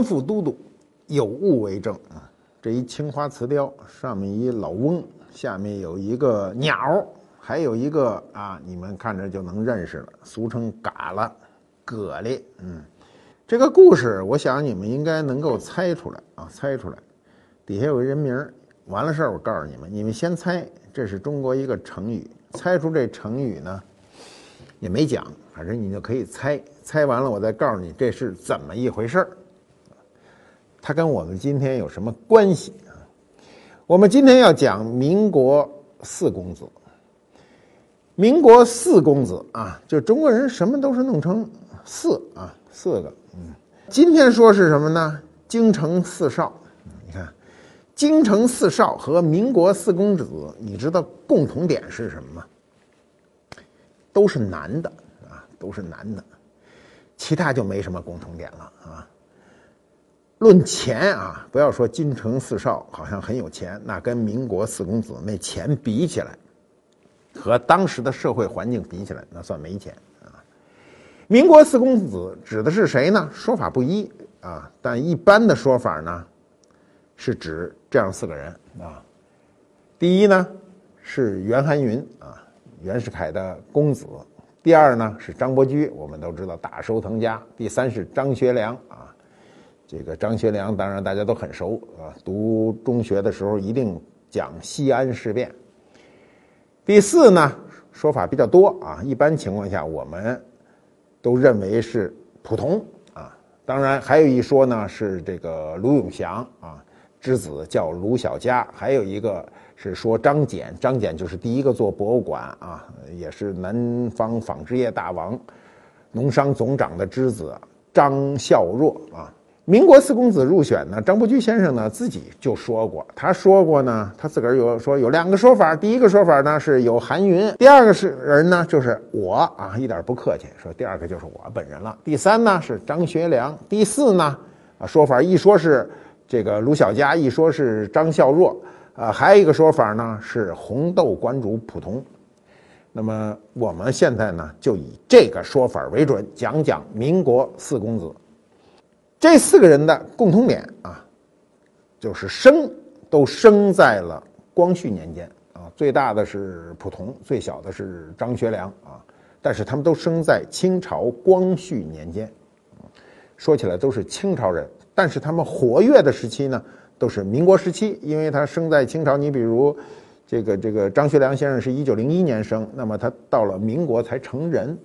官复都督，有物为证啊！这一青花瓷雕，上面一老翁，下面有一个鸟，还有一个啊，你们看着就能认识了，俗称嘎啦、蛤蜊。嗯，这个故事，我想你们应该能够猜出来啊，猜出来。底下有个人名完了事儿，我告诉你们，你们先猜，这是中国一个成语。猜出这成语呢，也没讲，反正你就可以猜。猜完了，我再告诉你这是怎么一回事儿。它跟我们今天有什么关系啊？我们今天要讲民国四公子。民国四公子啊，就中国人什么都是弄成四啊，四个。嗯，今天说是什么呢？京城四少。你看，京城四少和民国四公子，你知道共同点是什么吗？都是男的啊，都是男的，其他就没什么共同点了啊。论钱啊，不要说京城四少好像很有钱，那跟民国四公子那钱比起来，和当时的社会环境比起来，那算没钱啊。民国四公子指的是谁呢？说法不一啊，但一般的说法呢，是指这样四个人啊。第一呢是袁寒云啊，袁世凯的公子；第二呢是张伯驹，我们都知道大收藤家；第三是张学良啊。这个张学良当然大家都很熟啊，读中学的时候一定讲西安事变。第四呢，说法比较多啊，一般情况下我们都认为是普通啊。当然还有一说呢是这个卢永祥啊之子叫卢小佳，还有一个是说张謇，张謇就是第一个做博物馆啊，也是南方纺织业大王、农商总长的之子张孝若啊。民国四公子入选呢，张伯驹先生呢自己就说过，他说过呢，他自个儿有说有两个说法，第一个说法呢是有韩云，第二个是人呢就是我啊，一点不客气，说第二个就是我本人了。第三呢是张学良，第四呢啊说法一说是这个卢小佳，一说是张孝若，啊还有一个说法呢是红豆馆主蒲同。那么我们现在呢就以这个说法为准，讲讲民国四公子。这四个人的共同点啊，就是生都生在了光绪年间啊，最大的是溥同，最小的是张学良啊，但是他们都生在清朝光绪年间，说起来都是清朝人，但是他们活跃的时期呢，都是民国时期，因为他生在清朝，你比如这个这个张学良先生是一九零一年生，那么他到了民国才成人。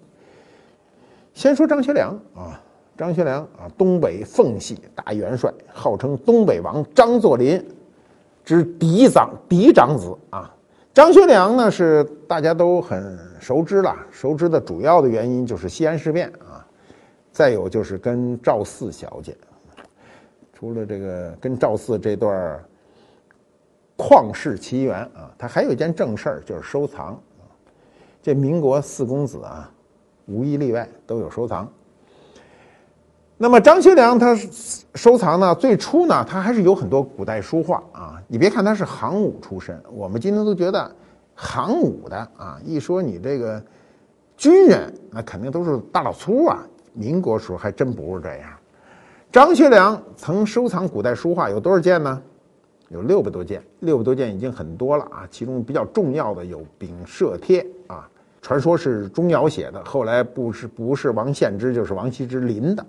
先说张学良啊。张学良啊，东北奉系大元帅，号称东北王张作霖之嫡长嫡长子啊。张学良呢，是大家都很熟知了，熟知的主要的原因就是西安事变啊，再有就是跟赵四小姐，除了这个跟赵四这段旷世奇缘啊，他还有一件正事儿，就是收藏。这民国四公子啊，无一例外都有收藏。那么张学良他收藏呢，最初呢，他还是有很多古代书画啊。你别看他是行武出身，我们今天都觉得行武的啊，一说你这个军人，那肯定都是大老粗啊。民国时候还真不是这样。张学良曾收藏古代书画有多少件呢？有六百多件，六百多件已经很多了啊。其中比较重要的有《丙舍帖》啊，传说是钟繇写的，后来不是不是王献之就是王羲之临的。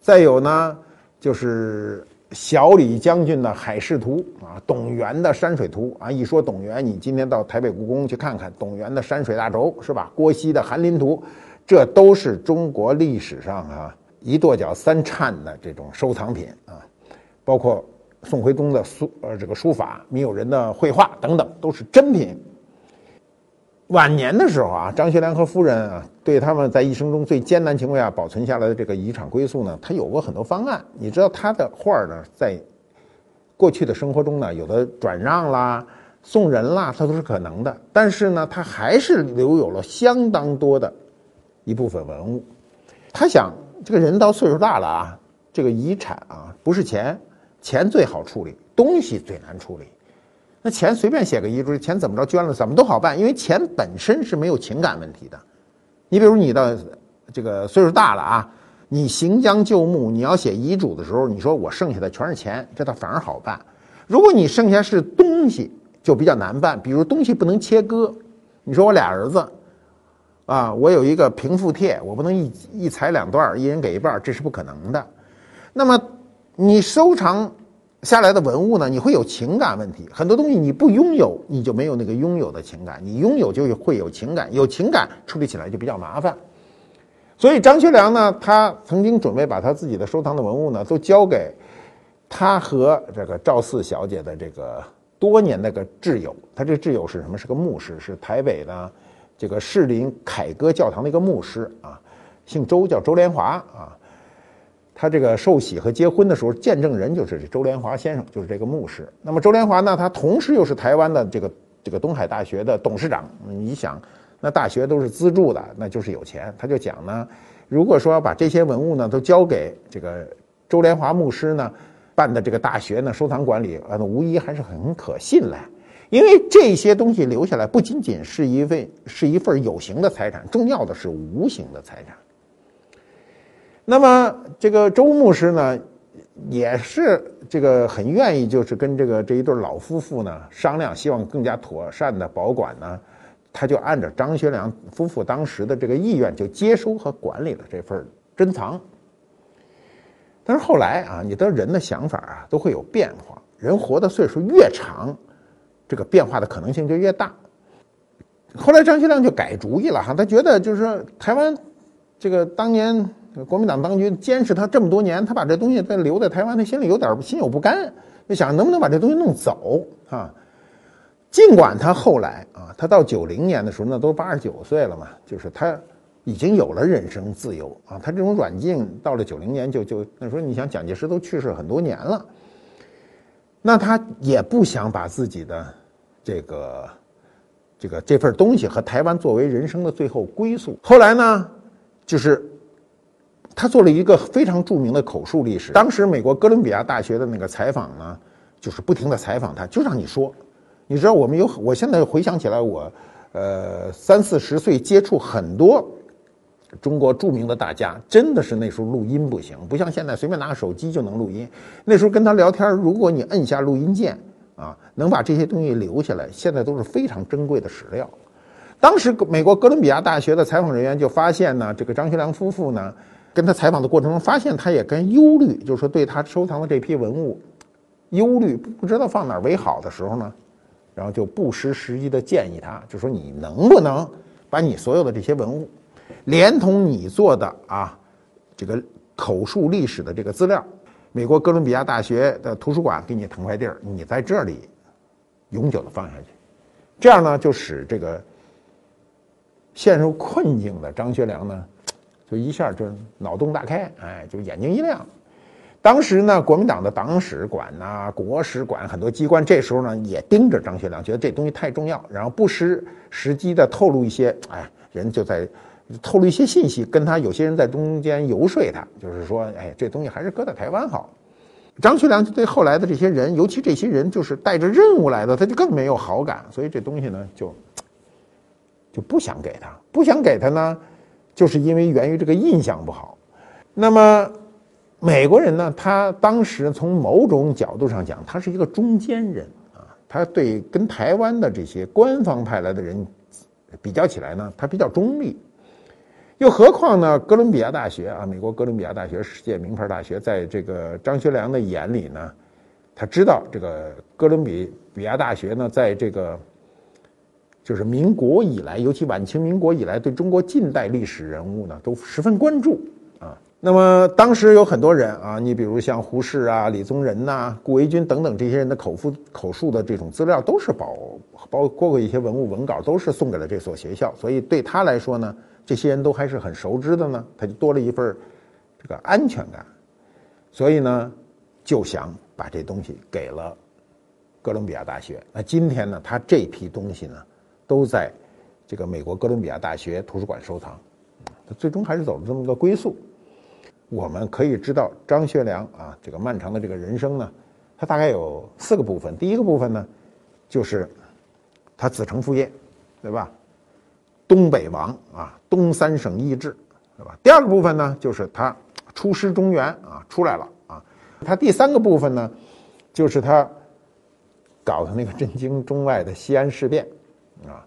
再有呢，就是小李将军的海事图啊，董源的山水图啊。一说董源，你今天到台北故宫去看看董源的山水大轴，是吧？郭熙的翰林图，这都是中国历史上啊一跺脚三颤的这种收藏品啊。包括宋徽宗的书呃这个书法，米友人的绘画等等，都是珍品。晚年的时候啊，张学良和夫人啊，对他们在一生中最艰难情况下保存下来的这个遗产归宿呢，他有过很多方案。你知道他的画呢，在过去的生活中呢，有的转让啦、送人啦，他都是可能的。但是呢，他还是留有了相当多的一部分文物。他想，这个人到岁数大了啊，这个遗产啊，不是钱，钱最好处理，东西最难处理。那钱随便写个遗嘱，钱怎么着捐了怎么都好办，因为钱本身是没有情感问题的。你比如你的这个岁数大了啊，你行将就木，你要写遗嘱的时候，你说我剩下的全是钱，这倒反而好办。如果你剩下是东西，就比较难办。比如东西不能切割，你说我俩儿子啊，我有一个平复帖，我不能一一裁两段，一人给一半，这是不可能的。那么你收藏。下来的文物呢，你会有情感问题。很多东西你不拥有，你就没有那个拥有的情感；你拥有就会有情感，有情感处理起来就比较麻烦。所以张学良呢，他曾经准备把他自己的收藏的文物呢，都交给他和这个赵四小姐的这个多年那个挚友。他这个挚友是什么？是个牧师，是台北的这个士林凯歌教堂的一个牧师啊，姓周，叫周连华啊。他这个受洗和结婚的时候，见证人就是周连华先生，就是这个牧师。那么周连华呢，他同时又是台湾的这个这个东海大学的董事长。你想，那大学都是资助的，那就是有钱。他就讲呢，如果说把这些文物呢都交给这个周连华牧师呢办的这个大学呢收藏管理，呃，无疑还是很可信赖。因为这些东西留下来，不仅仅是一份是一份有形的财产，重要的是无形的财产。那么这个周牧师呢，也是这个很愿意，就是跟这个这一对老夫妇呢商量，希望更加妥善的保管呢，他就按照张学良夫妇当时的这个意愿，就接收和管理了这份珍藏。但是后来啊，你的人的想法啊都会有变化，人活的岁数越长，这个变化的可能性就越大。后来张学良就改主意了哈，他觉得就是说台湾这个当年。国民党当局监视他这么多年，他把这东西再留在台湾，他心里有点心有不甘，就想能不能把这东西弄走啊？尽管他后来啊，他到九零年的时候，那都八十九岁了嘛，就是他已经有了人生自由啊。他这种软禁到了九零年就就那时候，你想蒋介石都去世很多年了，那他也不想把自己的这个这个这份东西和台湾作为人生的最后归宿。后来呢，就是。他做了一个非常著名的口述历史。当时美国哥伦比亚大学的那个采访呢，就是不停的采访他，就让你说。你知道我们有，我现在回想起来，我呃三四十岁接触很多中国著名的大家，真的是那时候录音不行，不像现在随便拿个手机就能录音。那时候跟他聊天，如果你摁下录音键啊，能把这些东西留下来，现在都是非常珍贵的史料。当时美国哥伦比亚大学的采访人员就发现呢，这个张学良夫妇呢。跟他采访的过程中，发现他也跟忧虑，就是说对他收藏的这批文物忧虑，不知道放哪儿为好的时候呢，然后就不失时机的建议他，就说你能不能把你所有的这些文物，连同你做的啊这个口述历史的这个资料，美国哥伦比亚大学的图书馆给你腾块地儿，你在这里永久的放下去，这样呢就使这个陷入困境的张学良呢。就一下就脑洞大开，哎，就眼睛一亮。当时呢，国民党的党史馆呐、国史馆很多机关，这时候呢也盯着张学良，觉得这东西太重要，然后不失时机的透露一些，哎，人就在透露一些信息，跟他有些人在中间游说他，就是说，哎，这东西还是搁在台湾好。张学良就对后来的这些人，尤其这些人就是带着任务来的，他就更没有好感，所以这东西呢就就不想给他，不想给他呢。就是因为源于这个印象不好，那么美国人呢？他当时从某种角度上讲，他是一个中间人啊。他对跟台湾的这些官方派来的人比较起来呢，他比较中立。又何况呢，哥伦比亚大学啊，美国哥伦比亚大学世界名牌大学，在这个张学良的眼里呢，他知道这个哥伦比比亚大学呢，在这个。就是民国以来，尤其晚清民国以来，对中国近代历史人物呢，都十分关注啊。那么当时有很多人啊，你比如像胡适啊、李宗仁呐、顾维钧等等这些人的口述口述的这种资料，都是保包括一些文物文稿，都是送给了这所学校。所以对他来说呢，这些人都还是很熟知的呢，他就多了一份这个安全感。所以呢，就想把这东西给了哥伦比亚大学。那今天呢，他这批东西呢，都在这个美国哥伦比亚大学图书馆收藏。他最终还是走了这么个归宿。我们可以知道张学良啊，这个漫长的这个人生呢，他大概有四个部分。第一个部分呢，就是他子承父业，对吧？东北王啊，东三省易帜，对吧？第二个部分呢，就是他出师中原啊，出来了啊。他第三个部分呢，就是他搞的那个震惊中外的西安事变啊。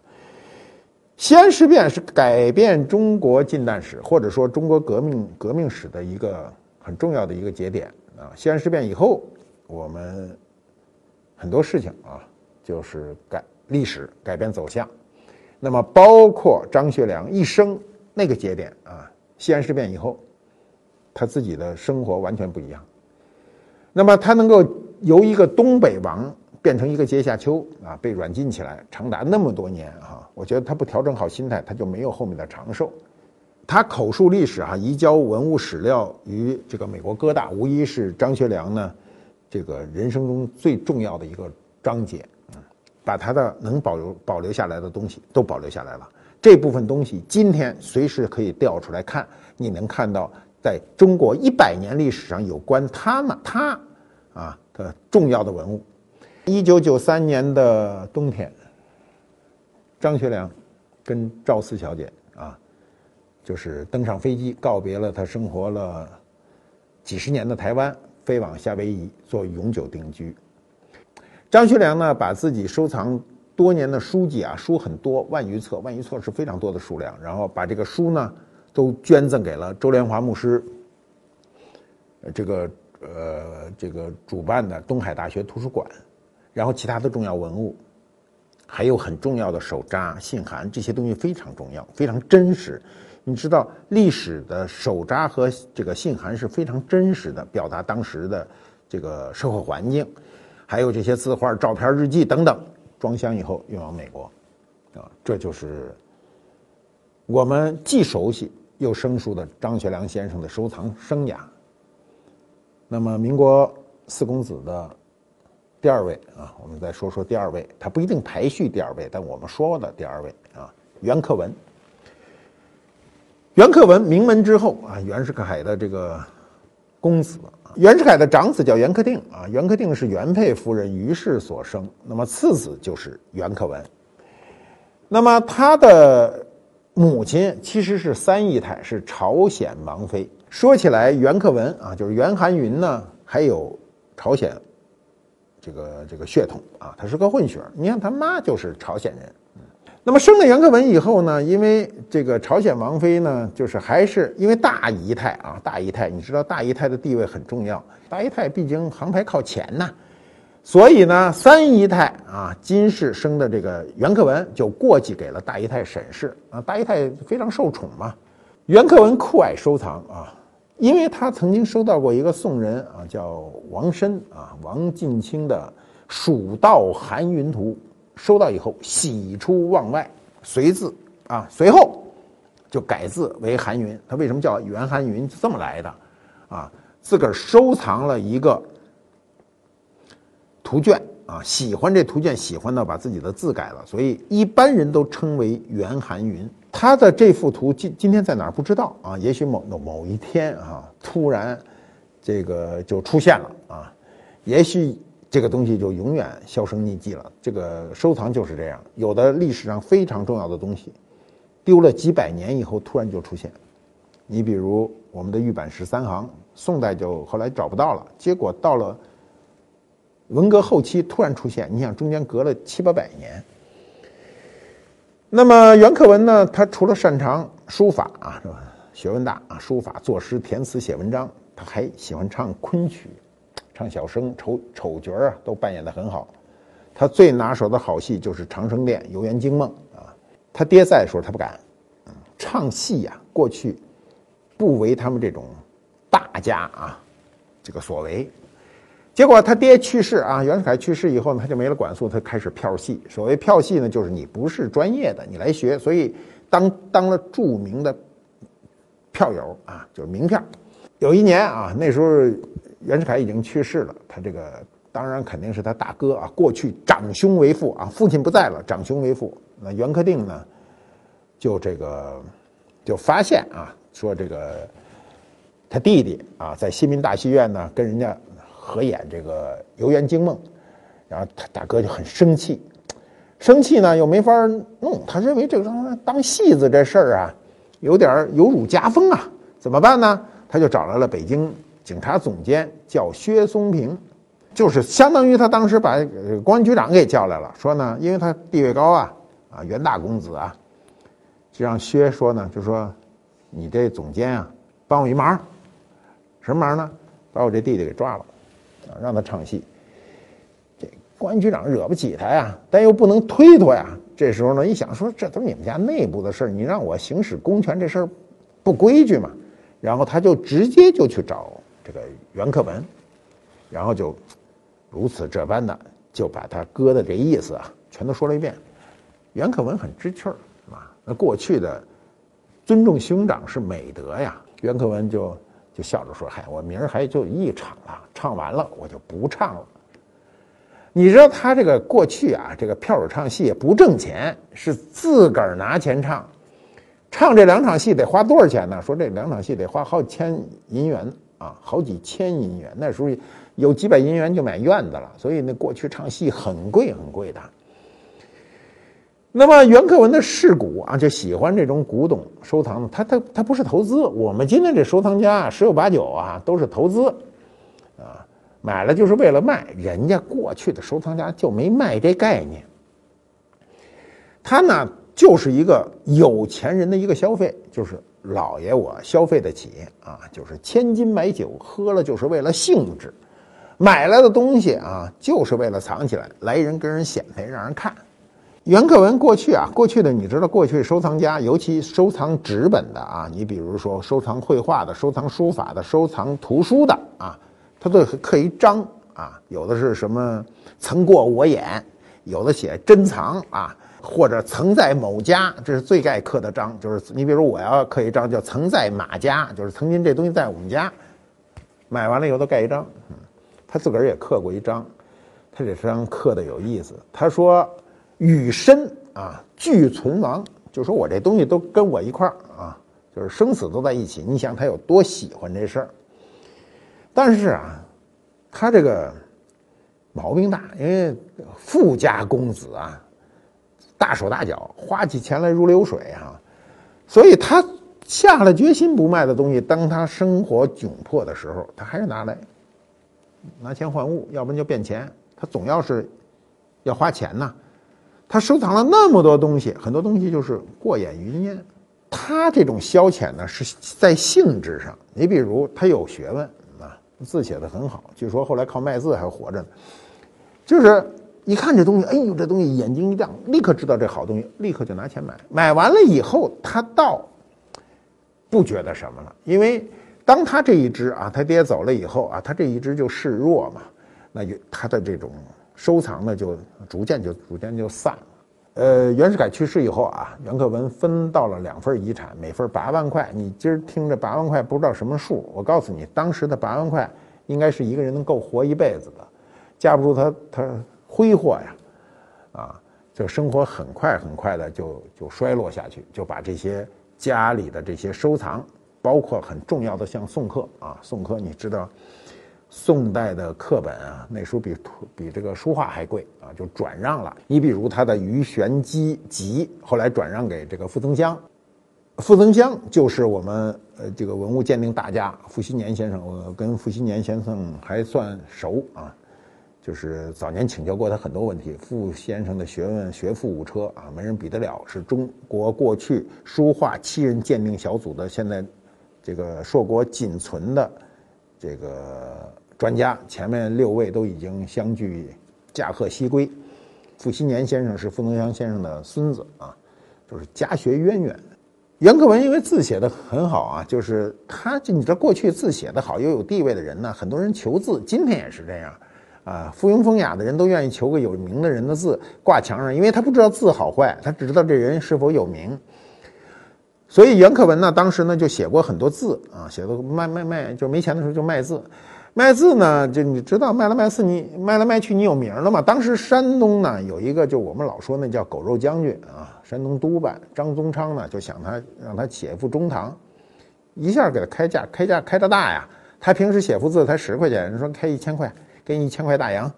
西安事变是改变中国近代史或者说中国革命革命史的一个很重要的一个节点啊！西安事变以后，我们很多事情啊，就是改历史改变走向。那么，包括张学良一生那个节点啊，西安事变以后，他自己的生活完全不一样。那么，他能够由一个东北王。变成一个阶下囚啊，被软禁起来长达那么多年哈，我觉得他不调整好心态，他就没有后面的长寿。他口述历史哈，移交文物史料于这个美国哥大，无疑是张学良呢这个人生中最重要的一个章节。嗯，把他的能保留保留下来的东西都保留下来了。这部分东西今天随时可以调出来看，你能看到在中国一百年历史上有关他们他啊的重要的文物。一九九三年的冬天，张学良跟赵四小姐啊，就是登上飞机，告别了他生活了几十年的台湾，飞往夏威夷做永久定居。张学良呢，把自己收藏多年的书籍啊，书很多，万余册，万余册是非常多的数量，然后把这个书呢，都捐赠给了周连华牧师。这个呃，这个主办的东海大学图书馆。然后其他的重要文物，还有很重要的手札、信函，这些东西非常重要，非常真实。你知道，历史的手札和这个信函是非常真实的，表达当时的这个社会环境，还有这些字画、照片、日记等等，装箱以后运往美国，啊，这就是我们既熟悉又生疏的张学良先生的收藏生涯。那么，民国四公子的。第二位啊，我们再说说第二位，他不一定排序第二位，但我们说的第二位啊，袁克文。袁克文名门之后啊，袁世凯的这个公子，袁世凯的长子叫袁克定啊，袁克定是原配夫人于氏所生，那么次子就是袁克文。那么他的母亲其实是三姨太，是朝鲜王妃。说起来，袁克文啊，就是袁寒云呢，还有朝鲜。这个这个血统啊，他是个混血儿你看他妈就是朝鲜人，那么生了袁克文以后呢，因为这个朝鲜王妃呢，就是还是因为大姨太啊，大姨太，你知道大姨太的地位很重要，大姨太毕竟航拍靠前呐，所以呢，三姨太啊金氏生的这个袁克文就过继给了大姨太沈氏。啊，大姨太非常受宠嘛，袁克文酷爱收藏啊。因为他曾经收到过一个宋人啊，叫王申啊，王进清的《蜀道寒云图》，收到以后喜出望外，随字啊，随后就改字为韩云。他为什么叫袁寒云？这么来的啊，自个儿收藏了一个图卷啊，喜欢这图卷，喜欢到把自己的字改了，所以一般人都称为袁寒云。他的这幅图今今天在哪儿不知道啊？也许某某某一天啊，突然这个就出现了啊，也许这个东西就永远销声匿迹了。这个收藏就是这样，有的历史上非常重要的东西，丢了几百年以后突然就出现。你比如我们的玉版十三行，宋代就后来找不到了，结果到了文革后期突然出现，你想中间隔了七八百年。那么袁克文呢？他除了擅长书法啊，是吧？学问大啊，书法、作诗、填词、写文章，他还喜欢唱昆曲，唱小生、丑丑角啊，都扮演的很好。他最拿手的好戏就是《长生殿》《游园惊梦》啊。他爹在的时候他不敢，唱戏呀，过去不为他们这种大家啊这个所为。结果他爹去世啊，袁世凯去世以后呢，他就没了管束，他开始票戏。所谓票戏呢，就是你不是专业的，你来学，所以当当了著名的票友啊，就是名票。有一年啊，那时候袁世凯已经去世了，他这个当然肯定是他大哥啊，过去长兄为父啊，父亲不在了，长兄为父。那袁克定呢，就这个就发现啊，说这个他弟弟啊，在新民大戏院呢跟人家。合演这个《游园惊梦》，然后他大哥就很生气，生气呢又没法弄，他认为这个当戏子这事儿啊，有点有辱家风啊，怎么办呢？他就找来了北京警察总监，叫薛松平，就是相当于他当时把公安局长给叫来了，说呢，因为他地位高啊，啊袁大公子啊，就让薛说呢，就说你这总监啊，帮我一忙，什么忙呢？把我这弟弟给抓了。让他唱戏，这公安局长惹不起他呀，但又不能推脱呀。这时候呢，一想说，这都是你们家内部的事儿，你让我行使公权，这事儿不规矩嘛。然后他就直接就去找这个袁克文，然后就如此这般的就把他哥的这意思啊，全都说了一遍。袁克文很知趣儿，啊，那过去的尊重兄长是美德呀。袁克文就。就笑着说：“嗨，我明儿还就一场了，唱完了我就不唱了。你知道他这个过去啊，这个票友唱戏不挣钱，是自个儿拿钱唱。唱这两场戏得花多少钱呢？说这两场戏得花好几千银元啊，好几千银元。那时候有几百银元就买院子了，所以那过去唱戏很贵很贵的。”那么袁克文的世古啊，就喜欢这种古董收藏。他他他不是投资，我们今天这收藏家啊十有八九啊都是投资，啊，买了就是为了卖。人家过去的收藏家就没卖这概念。他呢就是一个有钱人的一个消费，就是老爷我消费得起啊，就是千金买酒喝了就是为了兴致，买来的东西啊就是为了藏起来，来人跟人显摆让人看。袁克文过去啊，过去的你知道，过去收藏家，尤其收藏纸本的啊，你比如说收藏绘画的、收藏书法的、收藏图书的啊，他都刻一章啊，有的是什么曾过我眼，有的写珍藏啊，或者曾在某家，这是最爱刻的章，就是你比如我要刻一章叫曾在马家，就是曾经这东西在我们家，买完了以后都盖一章，他自个儿也刻过一章，他这章刻的有意思，他说。与身啊俱存亡，就说我这东西都跟我一块儿啊，就是生死都在一起。你想他有多喜欢这事儿？但是啊，他这个毛病大，因为富家公子啊，大手大脚，花起钱来如流水啊，所以他下了决心不卖的东西，当他生活窘迫的时候，他还是拿来拿钱换物，要不然就变钱。他总要是要花钱呐。他收藏了那么多东西，很多东西就是过眼云烟。他这种消遣呢，是在性质上。你比如他有学问啊，字写的很好，据说后来靠卖字还活着呢。就是一看这东西，哎呦，这东西眼睛一亮，立刻知道这好东西，立刻就拿钱买。买完了以后，他倒不觉得什么了，因为当他这一只啊，他爹走了以后啊，他这一只就示弱嘛，那就他的这种。收藏呢，就逐渐就逐渐就散了。呃，袁世凯去世以后啊，袁克文分到了两份遗产，每份八万块。你今儿听着八万块不知道什么数，我告诉你，当时的八万块应该是一个人能够活一辈子的。架不住他他挥霍呀，啊，就生活很快很快的就就衰落下去，就把这些家里的这些收藏，包括很重要的像宋刻啊，宋刻你知道。宋代的课本啊，那书比比这个书画还贵啊，就转让了。你比如他的《鱼玄机集》，后来转让给这个傅增湘。傅增湘就是我们呃这个文物鉴定大家傅熹年先生，我跟傅熹年先生还算熟啊，就是早年请教过他很多问题。傅先生的学问学富五车啊，没人比得了，是中国过去书画七人鉴定小组的现在这个硕果仅存的这个。专家前面六位都已经相继驾鹤西归，傅熹年先生是傅增湘先生的孙子啊，就是家学渊源。袁克文因为字写的很好啊，就是他，你知道过去字写的好又有地位的人呢，很多人求字，今天也是这样，啊，附庸风雅的人都愿意求个有名的人的字挂墙上，因为他不知道字好坏，他只知道这人是否有名。所以袁克文呢，当时呢就写过很多字啊，写的卖卖卖，就没钱的时候就卖字。卖字呢，就你知道卖来卖去，你卖来卖去，你有名了嘛？当时山东呢有一个，就我们老说那叫“狗肉将军”啊，山东督办张宗昌呢就想他让他写一副中堂，一下给他开价，开价开的大呀。他平时写幅字才十块钱，人说开一千块，给你一千块大洋。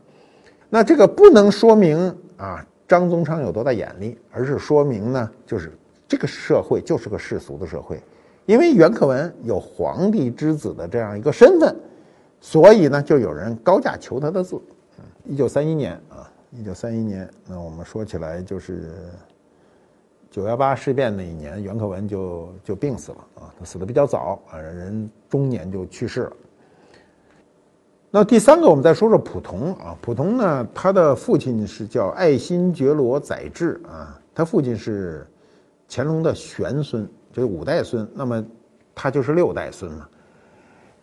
那这个不能说明啊张宗昌有多大眼力，而是说明呢，就是这个社会就是个世俗的社会，因为袁克文有皇帝之子的这样一个身份。所以呢，就有人高价求他的字。一九三一年啊，一九三一年，那我们说起来就是九幺八事变那一年，袁克文就就病死了啊，他死的比较早啊，人中年就去世了。那第三个，我们再说说溥同啊，溥同呢，他的父亲是叫爱新觉罗载志啊，他父亲是乾隆的玄孙，就是五代孙，那么他就是六代孙了。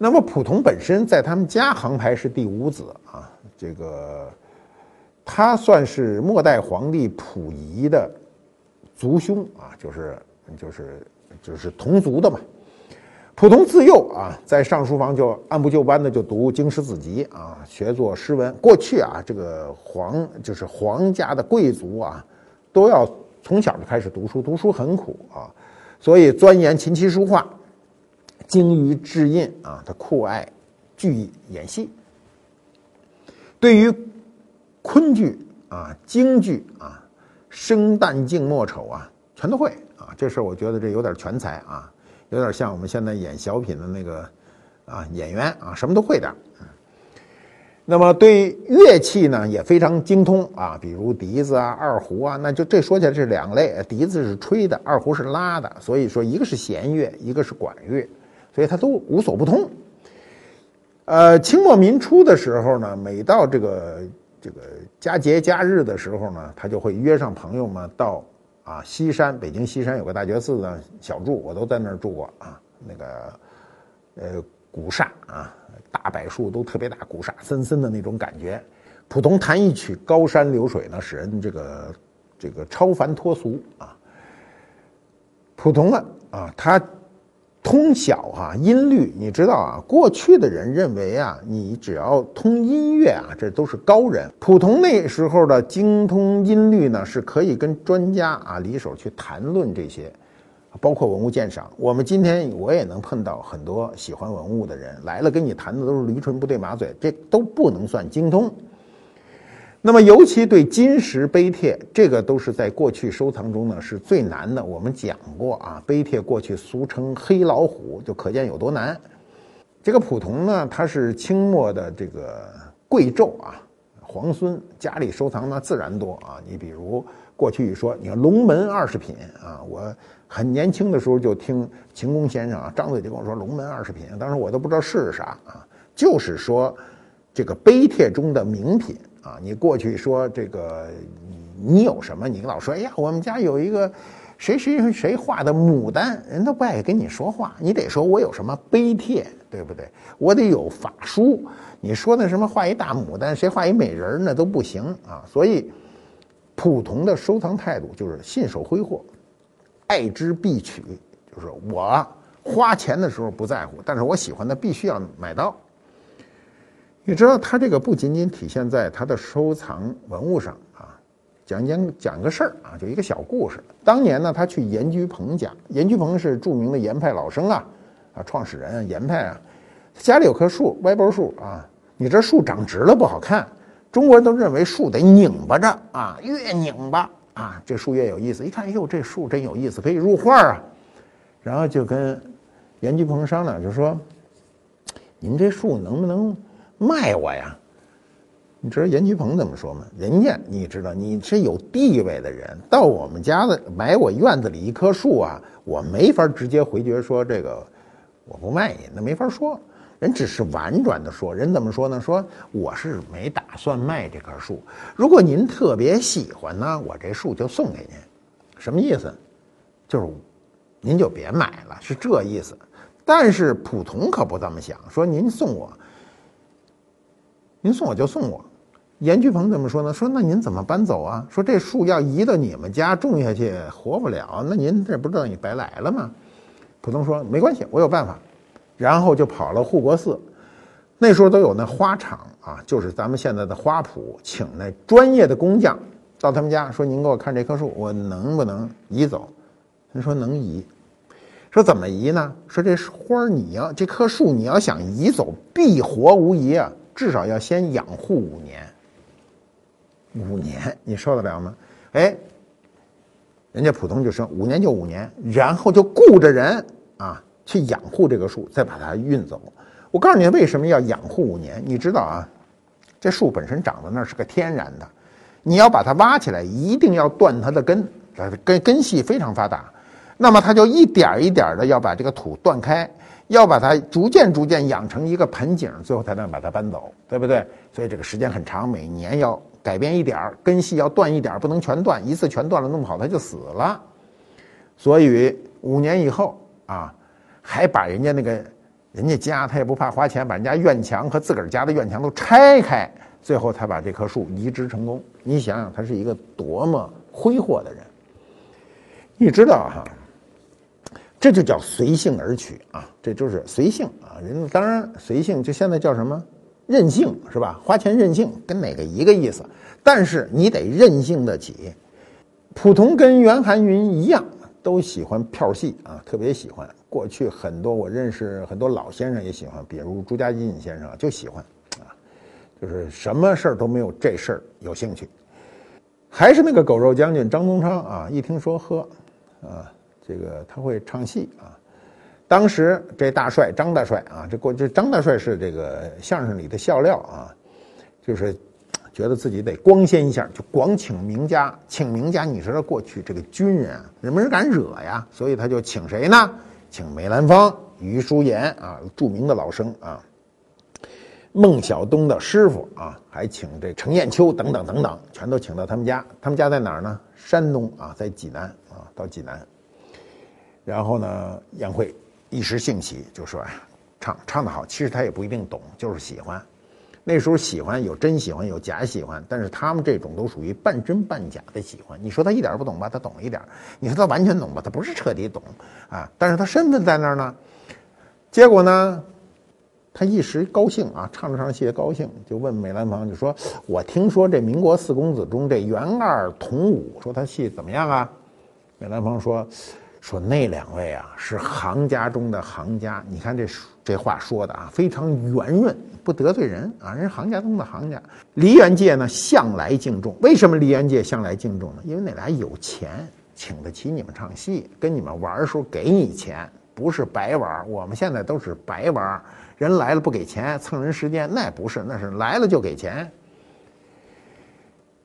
那么溥同本身在他们家行排是第五子啊，这个他算是末代皇帝溥仪的族兄啊，就是就是就是同族的嘛。溥同自幼啊，在上书房就按部就班的就读经史子集啊，学做诗文。过去啊，这个皇就是皇家的贵族啊，都要从小就开始读书，读书很苦啊，所以钻研琴棋书画。精于制印啊，他酷爱剧演戏。对于昆剧啊、京剧啊、生旦净末丑啊，全都会啊。这事儿我觉得这有点全才啊，有点像我们现在演小品的那个啊演员啊，什么都会点。那么对乐器呢也非常精通啊，比如笛子啊、二胡啊，那就这说起来是两类，笛子是吹的，二胡是拉的，所以说一个是弦乐，一个是管乐。所以他都无所不通。呃，清末民初的时候呢，每到这个这个佳节佳日的时候呢，他就会约上朋友们到啊西山，北京西山有个大觉寺的小住，我都在那儿住过啊。那个呃古刹啊，大柏树都特别大，古刹森森的那种感觉。普通弹一曲《高山流水》呢，使人这个这个超凡脱俗啊。普通啊啊，他。通晓哈音律，你知道啊？过去的人认为啊，你只要通音乐啊，这都是高人。普通那时候的精通音律呢，是可以跟专家啊离手去谈论这些，包括文物鉴赏。我们今天我也能碰到很多喜欢文物的人来了，跟你谈的都是驴唇不对马嘴，这都不能算精通。那么，尤其对金石碑帖，这个都是在过去收藏中呢是最难的。我们讲过啊，碑帖过去俗称“黑老虎”，就可见有多难。这个普同呢，他是清末的这个贵胄啊，皇孙家里收藏呢自然多啊。你比如过去一说，你看龙门二十品啊，我很年轻的时候就听秦公先生啊张嘴就跟我说龙门二十品，当时我都不知道是啥啊，就是说这个碑帖中的名品。啊，你过去说这个，你有什么？你老说，哎呀，我们家有一个谁谁谁画的牡丹，人都不爱跟你说话。你得说我有什么碑帖，对不对？我得有法书。你说那什么画一大牡丹，谁画一美人那都不行啊。所以，普通的收藏态度就是信手挥霍，爱之必取，就是我花钱的时候不在乎，但是我喜欢的必须要买到。你知道他这个不仅仅体现在他的收藏文物上啊，讲讲讲个事儿啊，就一个小故事。当年呢，他去严居鹏家，严居鹏是著名的严派老生啊，啊，创始人严派啊，家里有棵树，歪脖树啊。你这树长直了不好看，中国人都认为树得拧巴着啊，越拧巴啊，这树越有意思。一看，哎呦，这树真有意思，可以入画啊。然后就跟严居鹏商量，就说：“您这树能不能？”卖我呀！你知道严居鹏怎么说吗？人家你知道你是有地位的人，到我们家的买我院子里一棵树啊，我没法直接回绝说这个我不卖你，那没法说。人只是婉转的说，人怎么说呢？说我是没打算卖这棵树，如果您特别喜欢呢，我这树就送给您。什么意思？就是您就别买了，是这意思。但是普通可不这么想，说您送我，您送我就送我。严居鹏怎么说呢？说那您怎么搬走啊？说这树要移到你们家种下去，活不了，那您这不等于白来了吗？普通说没关系，我有办法。然后就跑了护国寺，那时候都有那花场啊，就是咱们现在的花圃，请那专业的工匠到他们家说：“您给我看这棵树，我能不能移走？”人说能移。说怎么移呢？说这花你要这棵树你要想移走，必活无疑啊，至少要先养护五年。五年你受得了吗？哎，人家普通就说五年就五年，然后就雇着人啊。去养护这个树，再把它运走。我告诉你为什么要养护五年？你知道啊，这树本身长在那儿是个天然的，你要把它挖起来，一定要断它的根，根根系非常发达。那么它就一点一点的要把这个土断开，要把它逐渐逐渐养成一个盆景，最后才能把它搬走，对不对？所以这个时间很长，每年要改变一点儿，根系要断一点儿，不能全断，一次全断了弄不好它就死了。所以五年以后啊。还把人家那个人家家，他也不怕花钱，把人家院墙和自个儿家的院墙都拆开，最后才把这棵树移植成功。你想想，他是一个多么挥霍的人。你知道哈，这就叫随性而取啊，这就是随性啊。人当然随性，就现在叫什么任性是吧？花钱任性跟哪个一个意思？但是你得任性得起。普通跟袁寒云一样。都喜欢票戏啊，特别喜欢。过去很多我认识很多老先生也喜欢，比如朱家进先生就喜欢，啊，就是什么事儿都没有这事儿有兴趣。还是那个狗肉将军张宗昌啊，一听说喝，啊，这个他会唱戏啊。当时这大帅张大帅啊，这过这张大帅是这个相声里的笑料啊，就是。觉得自己得光鲜一下，就光请名家，请名家。你知道过去这个军人啊，没人敢惹呀，所以他就请谁呢？请梅兰芳、余叔岩啊，著名的老生啊，孟小冬的师傅啊，还请这程砚秋等等等等，全都请到他们家。他们家在哪儿呢？山东啊，在济南啊，到济南。然后呢，宴会一时兴起，就说，唱唱得好，其实他也不一定懂，就是喜欢。那时候喜欢有真喜欢有假喜欢，但是他们这种都属于半真半假的喜欢。你说他一点不懂吧，他懂一点；你说他完全懂吧，他不是彻底懂啊。但是他身份在那儿呢。结果呢，他一时高兴啊，唱着唱着戏高兴，就问梅兰芳，就说：“我听说这民国四公子中这袁二、童武，说他戏怎么样啊？”梅兰芳说：“说那两位啊，是行家中的行家。你看这这话说的啊，非常圆润。”不得罪人啊，人行家中的行家。梨园界呢，向来敬重。为什么梨园界向来敬重呢？因为那俩有钱，请得起你们唱戏，跟你们玩的时候给你钱，不是白玩。我们现在都是白玩，人来了不给钱，蹭人时间，那不是，那是来了就给钱。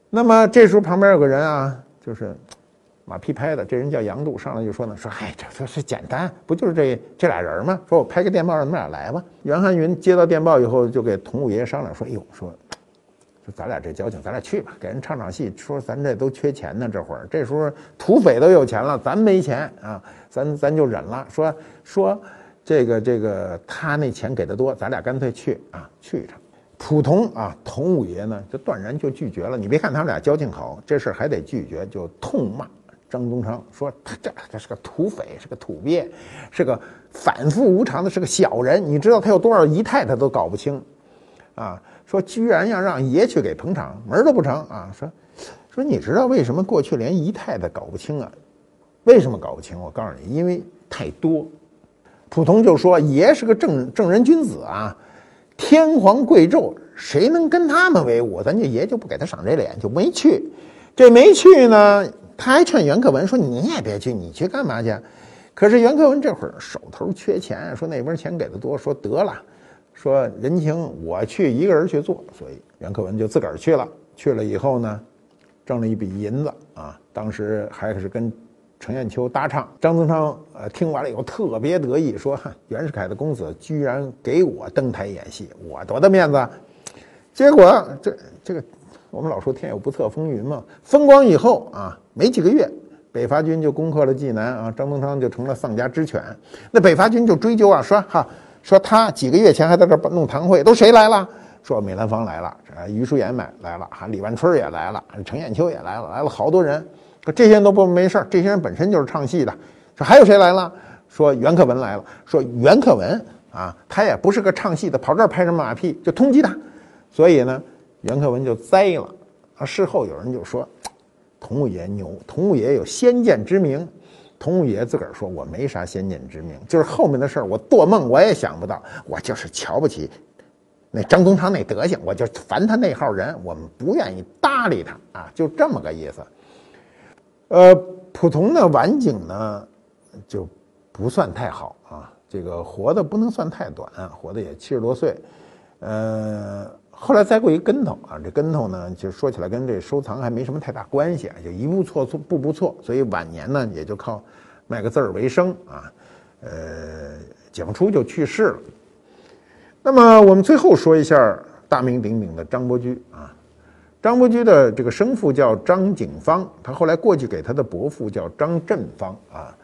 那么这时候旁边有个人啊，就是。马屁拍的，这人叫杨度，上来就说呢，说嗨，这这是简单，不就是这这俩人吗？说我拍个电报让你们俩来吧。袁汉云接到电报以后，就给童五爷商量说，哎呦，说，说咱俩这交情，咱俩去吧，给人唱场戏。说咱这都缺钱呢，这会儿这时候土匪都有钱了，咱没钱啊，咱咱就忍了。说说这个这个他那钱给的多，咱俩干脆去啊，去一场。普通啊，童五爷呢就断然就拒绝了。你别看他们俩交情好，这事儿还得拒绝，就痛骂。张宗昌说：“他这这是个土匪，是个土鳖，是个反复无常的，是个小人。你知道他有多少姨太太都搞不清，啊！说居然要让爷去给捧场，门都不成啊！说说你知道为什么过去连姨太太搞不清啊？为什么搞不清？我告诉你，因为太多。普通就说爷是个正正人君子啊，天皇贵胄，谁能跟他们为伍？咱就爷就不给他赏这脸，就没去。这没去呢。”他还劝袁克文说：“你也别去，你去干嘛去？”可是袁克文这会儿手头缺钱，说那边钱给的多，说得了，说人情我去一个人去做，所以袁克文就自个儿去了。去了以后呢，挣了一笔银子啊，当时还是跟程砚秋搭唱。张宗昌呃听完了以后特别得意，说：“袁世凯的公子居然给我登台演戏，我多大面子！”结果这这个。我们老说天有不测风云嘛，风光以后啊，没几个月，北伐军就攻克了济南啊，张宗昌就成了丧家之犬。那北伐军就追究啊，说哈，说他几个月前还在这弄堂会，都谁来了？说梅兰芳来了，这于淑妍来来了，哈，李万春也来了，程砚秋也来了，来了好多人。这些人都不没事这些人本身就是唱戏的。说还有谁来了？说袁克文来了。说袁克文啊，他也不是个唱戏的，跑这儿拍什么马屁？就通缉他。所以呢，袁克文就栽了。啊，事后有人就说，童五爷牛，童五爷有先见之明。童五爷自个儿说，我没啥先见之明，就是后面的事儿，我做梦我也想不到，我就是瞧不起那张宗昌那德行，我就烦他那号人，我们不愿意搭理他啊，就这么个意思。呃，普通的晚景呢，就不算太好啊，这个活的不能算太短，活的也七十多岁，呃。后来栽过一跟头啊，这跟头呢，就说起来跟这收藏还没什么太大关系啊，就一步错错步步错，所以晚年呢也就靠卖个字儿为生啊，呃，解放初就去世了。那么我们最后说一下大名鼎鼎的张伯驹啊，张伯驹的这个生父叫张景芳，他后来过继给他的伯父叫张振芳啊，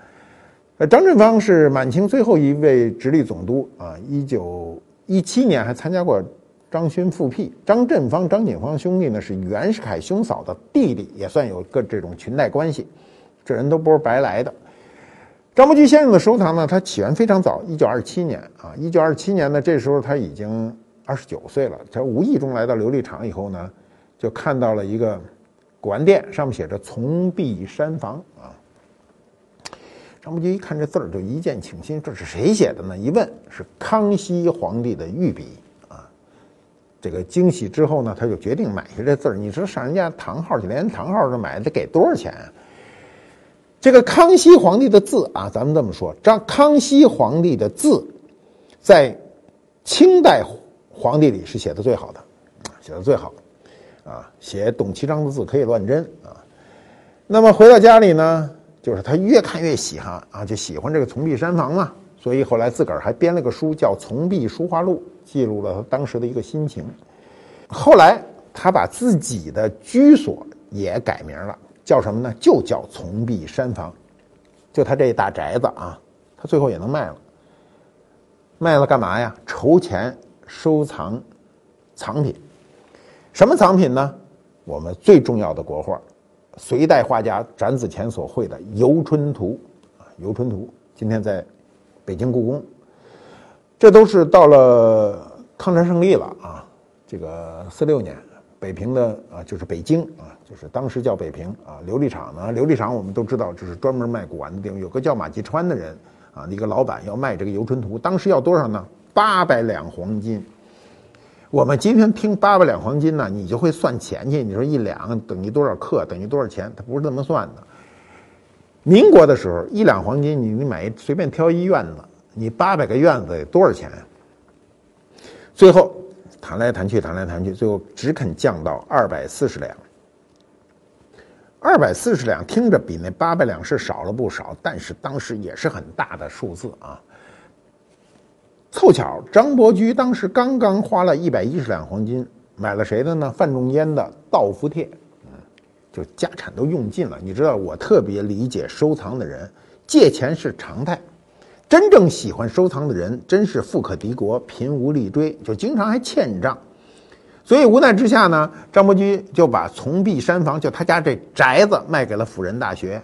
呃，张振芳是满清最后一位直隶总督啊，一九一七年还参加过。张勋复辟，张振芳、张锦芳兄弟呢是袁世凯兄嫂的弟弟，也算有个这种裙带关系，这人都不是白来的。张伯驹先生的收藏呢，他起源非常早，一九二七年啊，一九二七年呢，这时候他已经二十九岁了。他无意中来到琉璃厂以后呢，就看到了一个古玩店，上面写着“从壁山房”啊。张伯驹一看这字儿，就一见倾心，这是谁写的呢？一问是康熙皇帝的御笔。这个惊喜之后呢，他就决定买下这字儿。你说上人家堂号去，连堂号都买，得给多少钱啊？这个康熙皇帝的字啊，咱们这么说，张康熙皇帝的字，在清代皇帝里是写的最好的，写的最好，啊，写董其章的字可以乱真啊。那么回到家里呢，就是他越看越喜欢啊，就喜欢这个从壁山房嘛，所以后来自个儿还编了个书，叫《从壁书画录》。记录了他当时的一个心情。后来他把自己的居所也改名了，叫什么呢？就叫从壁山房。就他这一大宅子啊，他最后也能卖了。卖了干嘛呀？筹钱收藏藏品。什么藏品呢？我们最重要的国画，隋代画家展子虔所绘的《游春图》啊，《游春图》今天在北京故宫。这都是到了抗战胜利了啊，这个四六年，北平的啊，就是北京啊，就是当时叫北平啊，琉璃厂呢，琉璃厂我们都知道，就是专门卖古玩的地方。有个叫马继川的人啊，一个老板要卖这个《游春图》，当时要多少呢？八百两黄金。我们今天听八百两黄金呢，你就会算钱去。你说一两等于多少克，等于多少钱？它不是这么算的。民国的时候，一两黄金，你你买随便挑一院子。你八百个院子得多少钱？最后谈来谈去，谈来谈去，最后只肯降到二百四十两。二百四十两听着比那八百两是少了不少，但是当时也是很大的数字啊。凑巧张伯驹当时刚刚花了一百一十两黄金买了谁的呢？范仲淹的《道符帖》，就家产都用尽了。你知道，我特别理解收藏的人，借钱是常态。真正喜欢收藏的人，真是富可敌国，贫无力追，就经常还欠账。所以无奈之下呢，张伯驹就把从碧山房，就他家这宅子卖给了辅仁大学，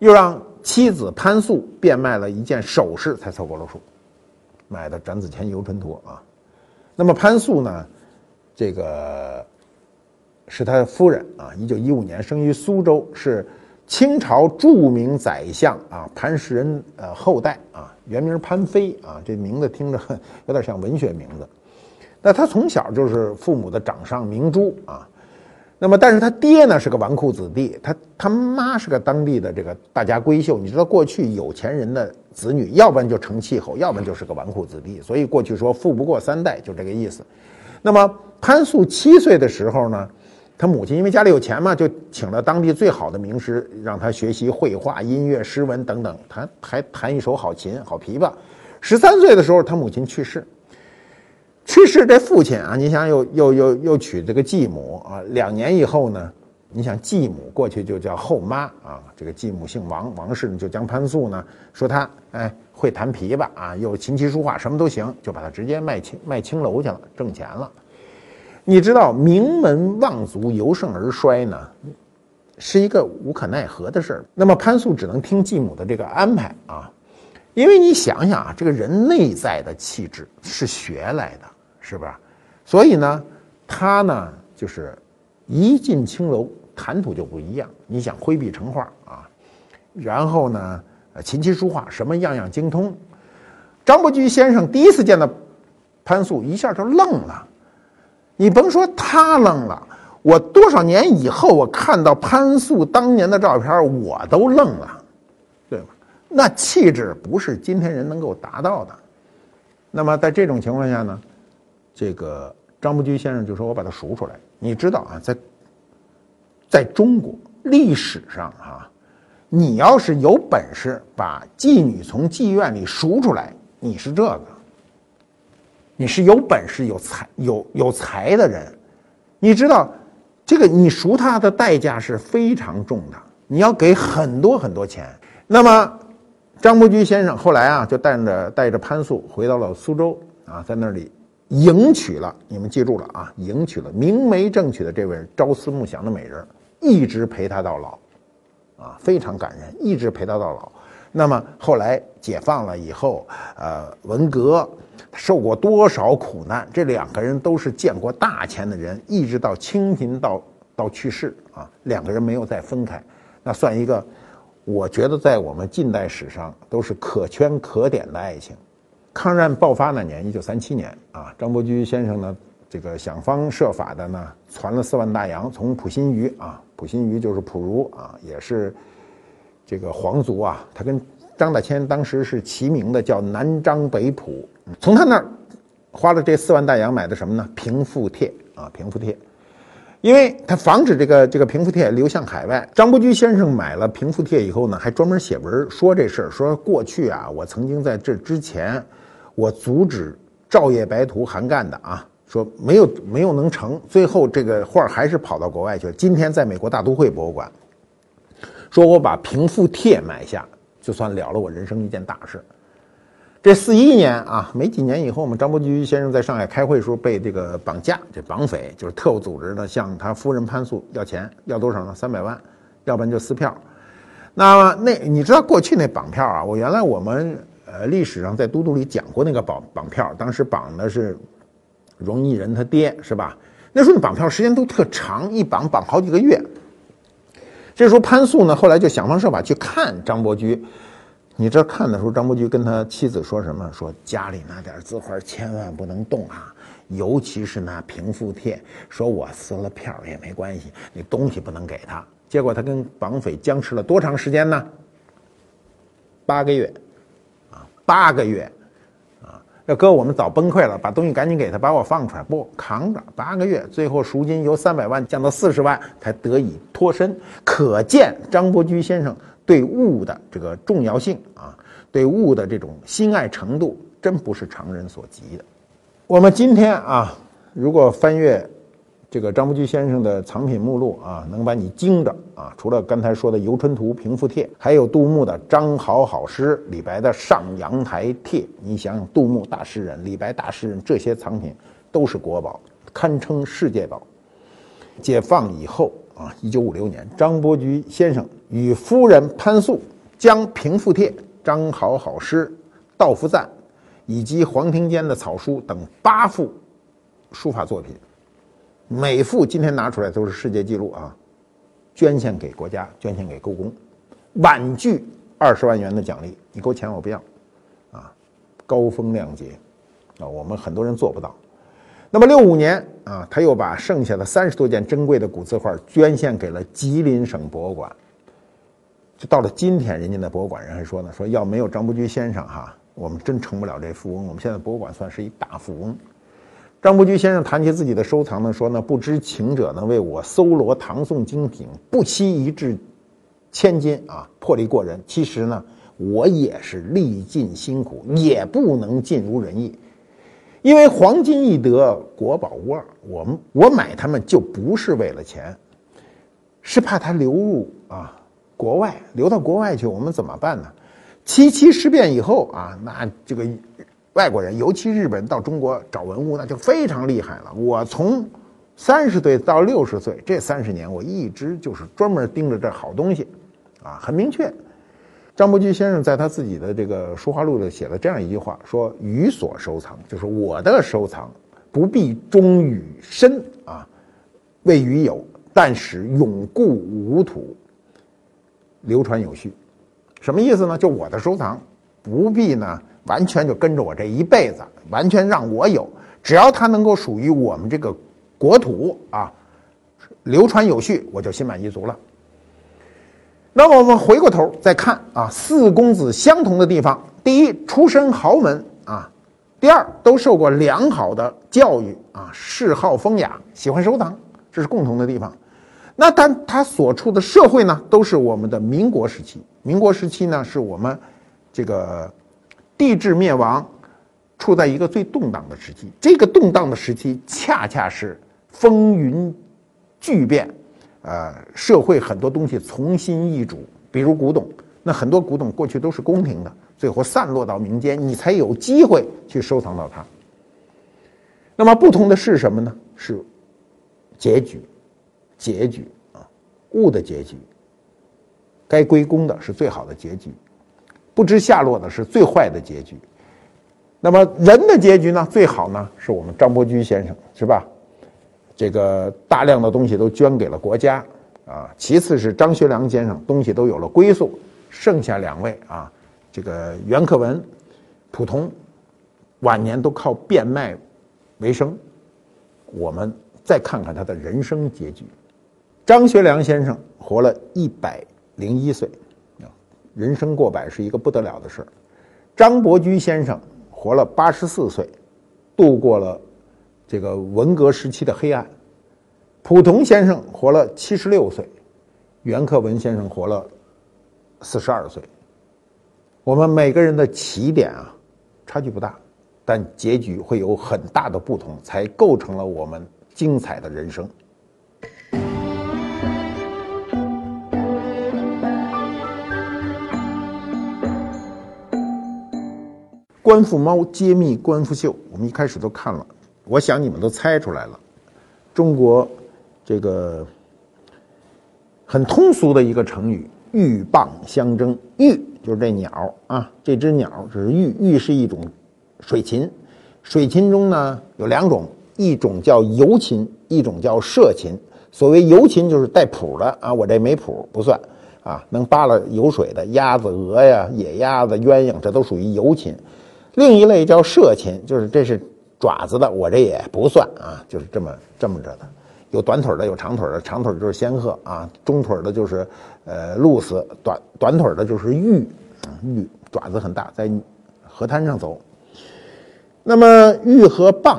又让妻子潘素变卖了一件首饰，才凑够了数，买的展子虔游春图啊。那么潘素呢，这个是他的夫人啊，一九一五年生于苏州，是。清朝著名宰相啊，潘石人呃后代啊，原名潘飞啊，这名字听着 有点像文学名字。那他从小就是父母的掌上明珠啊，那么但是他爹呢是个纨绔子弟，他他妈是个当地的这个大家闺秀。你知道过去有钱人的子女，要不然就成气候，要不然就是个纨绔子弟，所以过去说富不过三代，就这个意思。那么潘素七岁的时候呢？他母亲因为家里有钱嘛，就请了当地最好的名师，让他学习绘画、音乐、诗文等等，弹还弹一手好琴、好琵琶。十三岁的时候，他母亲去世。去世这父亲啊，你想又又又又娶这个继母啊，两年以后呢，你想继母过去就叫后妈啊，这个继母姓王，王氏呢就将潘素呢说他哎会弹琵琶啊，又琴棋书画什么都行，就把他直接卖青卖青楼去了，挣钱了。你知道名门望族由盛而衰呢，是一个无可奈何的事儿。那么潘素只能听继母的这个安排啊，因为你想想啊，这个人内在的气质是学来的，是吧？所以呢，他呢就是一进青楼。谈吐就不一样，你想挥笔成画啊，然后呢，琴棋书画什么样样精通。张伯驹先生第一次见到潘素，一下就愣了。你甭说他愣了，我多少年以后我看到潘素当年的照片，我都愣了，对吧？那气质不是今天人能够达到的。那么在这种情况下呢，这个张伯驹先生就说：“我把它赎出来。”你知道啊，在。在中国历史上啊，你要是有本事把妓女从妓院里赎出来，你是这个，你是有本事、有才、有有才的人。你知道，这个你赎他的代价是非常重的，你要给很多很多钱。那么，张伯驹先生后来啊，就带着带着潘素回到了苏州啊，在那里迎娶了，你们记住了啊，迎娶了明媒正娶的这位朝思暮想的美人。一直陪他到老，啊，非常感人，一直陪他到老。那么后来解放了以后，呃，文革受过多少苦难？这两个人都是见过大钱的人，一直到清贫到到去世啊，两个人没有再分开，那算一个，我觉得在我们近代史上都是可圈可点的爱情。抗战爆发那年，一九三七年啊，张伯驹先生呢。这个想方设法的呢，攒了四万大洋，从普心瑜啊，普心瑜就是普如啊，也是这个皇族啊，他跟张大千当时是齐名的，叫南张北普。从他那儿花了这四万大洋买的什么呢？平复帖啊，平复帖，因为他防止这个这个平复帖流向海外。张伯驹先生买了平复帖以后呢，还专门写文说这事儿，说过去啊，我曾经在这之前，我阻止赵叶白图韩干的啊。说没有没有能成，最后这个画还是跑到国外去了。今天在美国大都会博物馆，说我把平复帖买下，就算了了我人生一件大事。这四一年啊，没几年以后嘛，张伯驹先生在上海开会时候被这个绑架，这绑匪就是特务组织的，向他夫人潘素要钱，要多少呢？三百万，要不然就撕票。那那你知道过去那绑票啊？我原来我们呃历史上在都督里讲过那个绑绑票，当时绑的是。容易人他爹是吧？那时候绑票时间都特长，一绑绑好几个月。这时候潘素呢，后来就想方设法去看张伯驹。你这看的时候，张伯驹跟他妻子说什么？说家里那点字画千万不能动啊，尤其是那平复帖。说我撕了票也没关系，你东西不能给他。结果他跟绑匪僵持了多长时间呢？八个月，啊，八个月。啊要搁我们早崩溃了，把东西赶紧给他，把我放出来。不扛着八个月，最后赎金由三百万降到四十万，才得以脱身。可见张伯驹先生对物的这个重要性啊，对物的这种心爱程度，真不是常人所及的。我们今天啊，如果翻阅。这个张伯驹先生的藏品目录啊，能把你惊着啊！除了刚才说的《游春图》《平复帖》，还有杜牧的《张好好诗》，李白的《上阳台帖》。你想想，杜牧大诗人，李白大诗人，这些藏品都是国宝，堪称世界宝。解放以后啊，一九五六年，张伯驹先生与夫人潘素将《平复帖》《张好好诗》《道夫赞》以及黄庭坚的草书等八幅书法作品。每幅今天拿出来都是世界纪录啊！捐献给国家，捐献给故宫，婉拒二十万元的奖励，你给我钱我不要，啊，高风亮节，啊，我们很多人做不到。那么六五年啊，他又把剩下的三十多件珍贵的古字画捐献给了吉林省博物馆。就到了今天，人家的博物馆人还说呢，说要没有张伯驹先生哈，我们真成不了这富翁。我们现在博物馆算是一大富翁。张伯驹先生谈起自己的收藏呢，说呢，不知情者呢为我搜罗唐宋精品，不惜一掷千金啊，魄力过人。其实呢，我也是历尽辛苦，也不能尽如人意。因为黄金易得，国宝无二。我们我买他们就不是为了钱，是怕它流入啊国外，流到国外去，我们怎么办呢？七七事变以后啊，那这个外国人，尤其日本人到中国找文物，那就非常厉害了。我从三十岁到六十岁这三十年，我一直就是专门盯着这好东西，啊，很明确。张伯驹先生在他自己的这个书画录里写了这样一句话：说予所收藏，就是我的收藏，不必忠于身啊，为于有，但使永固无土，流传有序。什么意思呢？就我的收藏，不必呢完全就跟着我这一辈子，完全让我有，只要它能够属于我们这个国土啊，流传有序，我就心满意足了。那么我们回过头再看啊，四公子相同的地方：第一，出身豪门啊；第二，都受过良好的教育啊，嗜好风雅，喜欢收藏，这是共同的地方。那但他所处的社会呢，都是我们的民国时期。民国时期呢，是我们这个帝制灭亡，处在一个最动荡的时期。这个动荡的时期，恰恰是风云巨变。呃，社会很多东西重新易主，比如古董，那很多古董过去都是宫廷的，最后散落到民间，你才有机会去收藏到它。那么不同的是什么呢？是结局，结局啊，物的结局。该归公的是最好的结局，不知下落的是最坏的结局。那么人的结局呢？最好呢，是我们张伯驹先生，是吧？这个大量的东西都捐给了国家啊，其次是张学良先生，东西都有了归宿，剩下两位啊，这个袁克文、溥通，晚年都靠变卖为生。我们再看看他的人生结局，张学良先生活了一百零一岁，啊，人生过百是一个不得了的事儿。张伯驹先生活了八十四岁，度过了。这个文革时期的黑暗，溥同先生活了七十六岁，袁克文先生活了四十二岁。我们每个人的起点啊，差距不大，但结局会有很大的不同，才构成了我们精彩的人生。官复猫揭秘官复秀，我们一开始都看了。我想你们都猜出来了，中国这个很通俗的一个成语“鹬蚌相争”。鹬就是这鸟啊，这只鸟只是鹬。鹬是一种水禽，水禽中呢有两种，一种叫游禽，一种叫射禽。所谓游禽就是带蹼的啊，我这没蹼不算啊，能扒拉游水的鸭子、鹅呀、野鸭子、鸳鸯，这都属于游禽。另一类叫射禽，就是这是。爪子的我这也不算啊，就是这么这么着的，有短腿的，有长腿的，长腿就是仙鹤啊，中腿的就是呃鹭鸶，短短腿的就是玉，玉爪子很大，在河滩上走。那么玉和蚌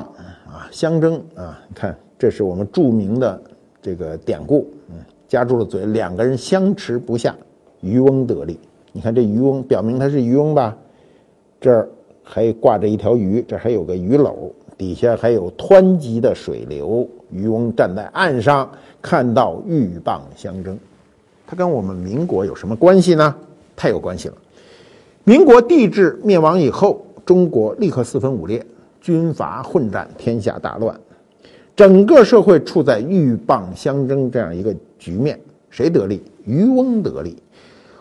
啊相争啊，你看这是我们著名的这个典故，嗯，夹住了嘴，两个人相持不下，渔翁得利。你看这渔翁，表明他是渔翁吧？这儿。还挂着一条鱼，这还有个鱼篓，底下还有湍急的水流。渔翁站在岸上，看到鹬蚌相争，它跟我们民国有什么关系呢？太有关系了。民国帝制灭亡以后，中国立刻四分五裂，军阀混战，天下大乱，整个社会处在鹬蚌相争这样一个局面，谁得利？渔翁得利。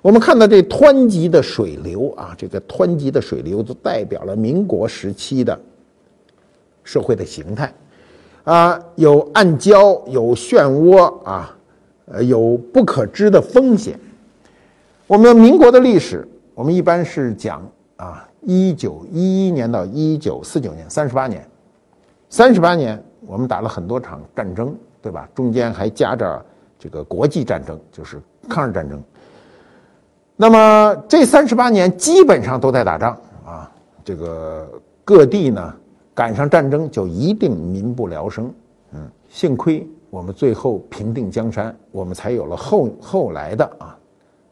我们看到这湍急的水流啊，这个湍急的水流就代表了民国时期的社会的形态啊，有暗礁，有漩涡啊，呃，有不可知的风险。我们民国的历史，我们一般是讲啊，一九一一年到一九四九年，三十八年，三十八年，我们打了很多场战争，对吧？中间还夹着这个国际战争，就是抗日战争。那么这三十八年基本上都在打仗啊，这个各地呢赶上战争就一定民不聊生，嗯，幸亏我们最后平定江山，我们才有了后后来的啊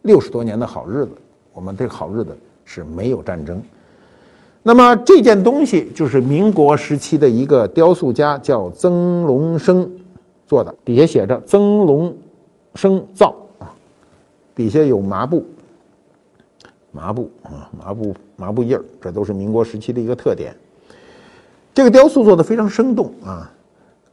六十多年的好日子。我们这个好日子是没有战争。那么这件东西就是民国时期的一个雕塑家叫曾龙生做的，底下写着“曾龙生造啊，底下有麻布，麻布啊，麻布麻布印儿，这都是民国时期的一个特点。这个雕塑做的非常生动啊，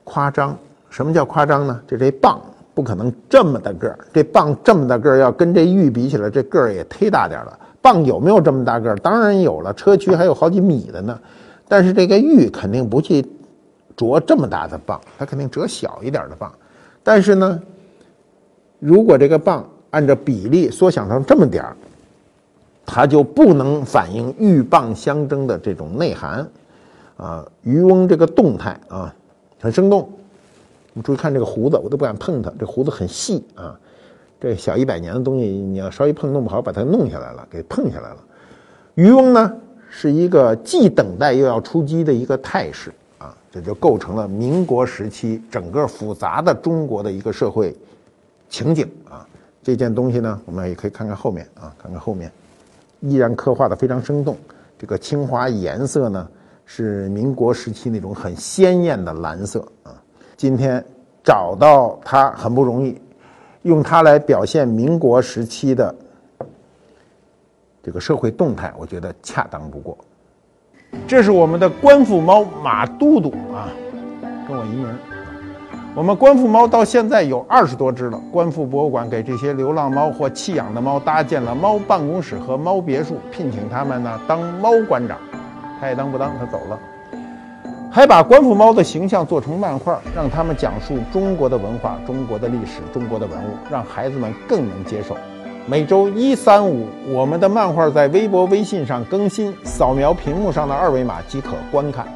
夸张。什么叫夸张呢？就这棒不可能这么大个儿，这棒这么大个儿，要跟这玉比起来，这个儿也忒大点了。棒有没有这么大个儿？当然有了，车躯还有好几米的呢。但是这个玉肯定不去琢这么大的棒，它肯定折小一点的棒。但是呢，如果这个棒按照比例缩小成这么点儿，它就不能反映鹬蚌相争的这种内涵。啊，渔翁这个动态啊，很生动。你注意看这个胡子，我都不敢碰它，这胡子很细啊。这小一百年的东西，你要稍微碰弄不好，把它弄下来了，给碰下来了。渔翁呢，是一个既等待又要出击的一个态势啊，这就构成了民国时期整个复杂的中国的一个社会情景啊。这件东西呢，我们也可以看看后面啊，看看后面，依然刻画的非常生动。这个青花颜色呢？是民国时期那种很鲜艳的蓝色啊，今天找到它很不容易，用它来表现民国时期的这个社会动态，我觉得恰当不过。这是我们的官府猫马都督啊，跟我一名。我们观复猫到现在有二十多只了。观复博物馆给这些流浪猫或弃养的猫搭建了猫办公室和猫别墅，聘请他们呢当猫馆长。他也当不当，他走了，还把官府猫的形象做成漫画，让他们讲述中国的文化、中国的历史、中国的文物，让孩子们更能接受。每周一、三、五，我们的漫画在微博、微信上更新，扫描屏幕上的二维码即可观看。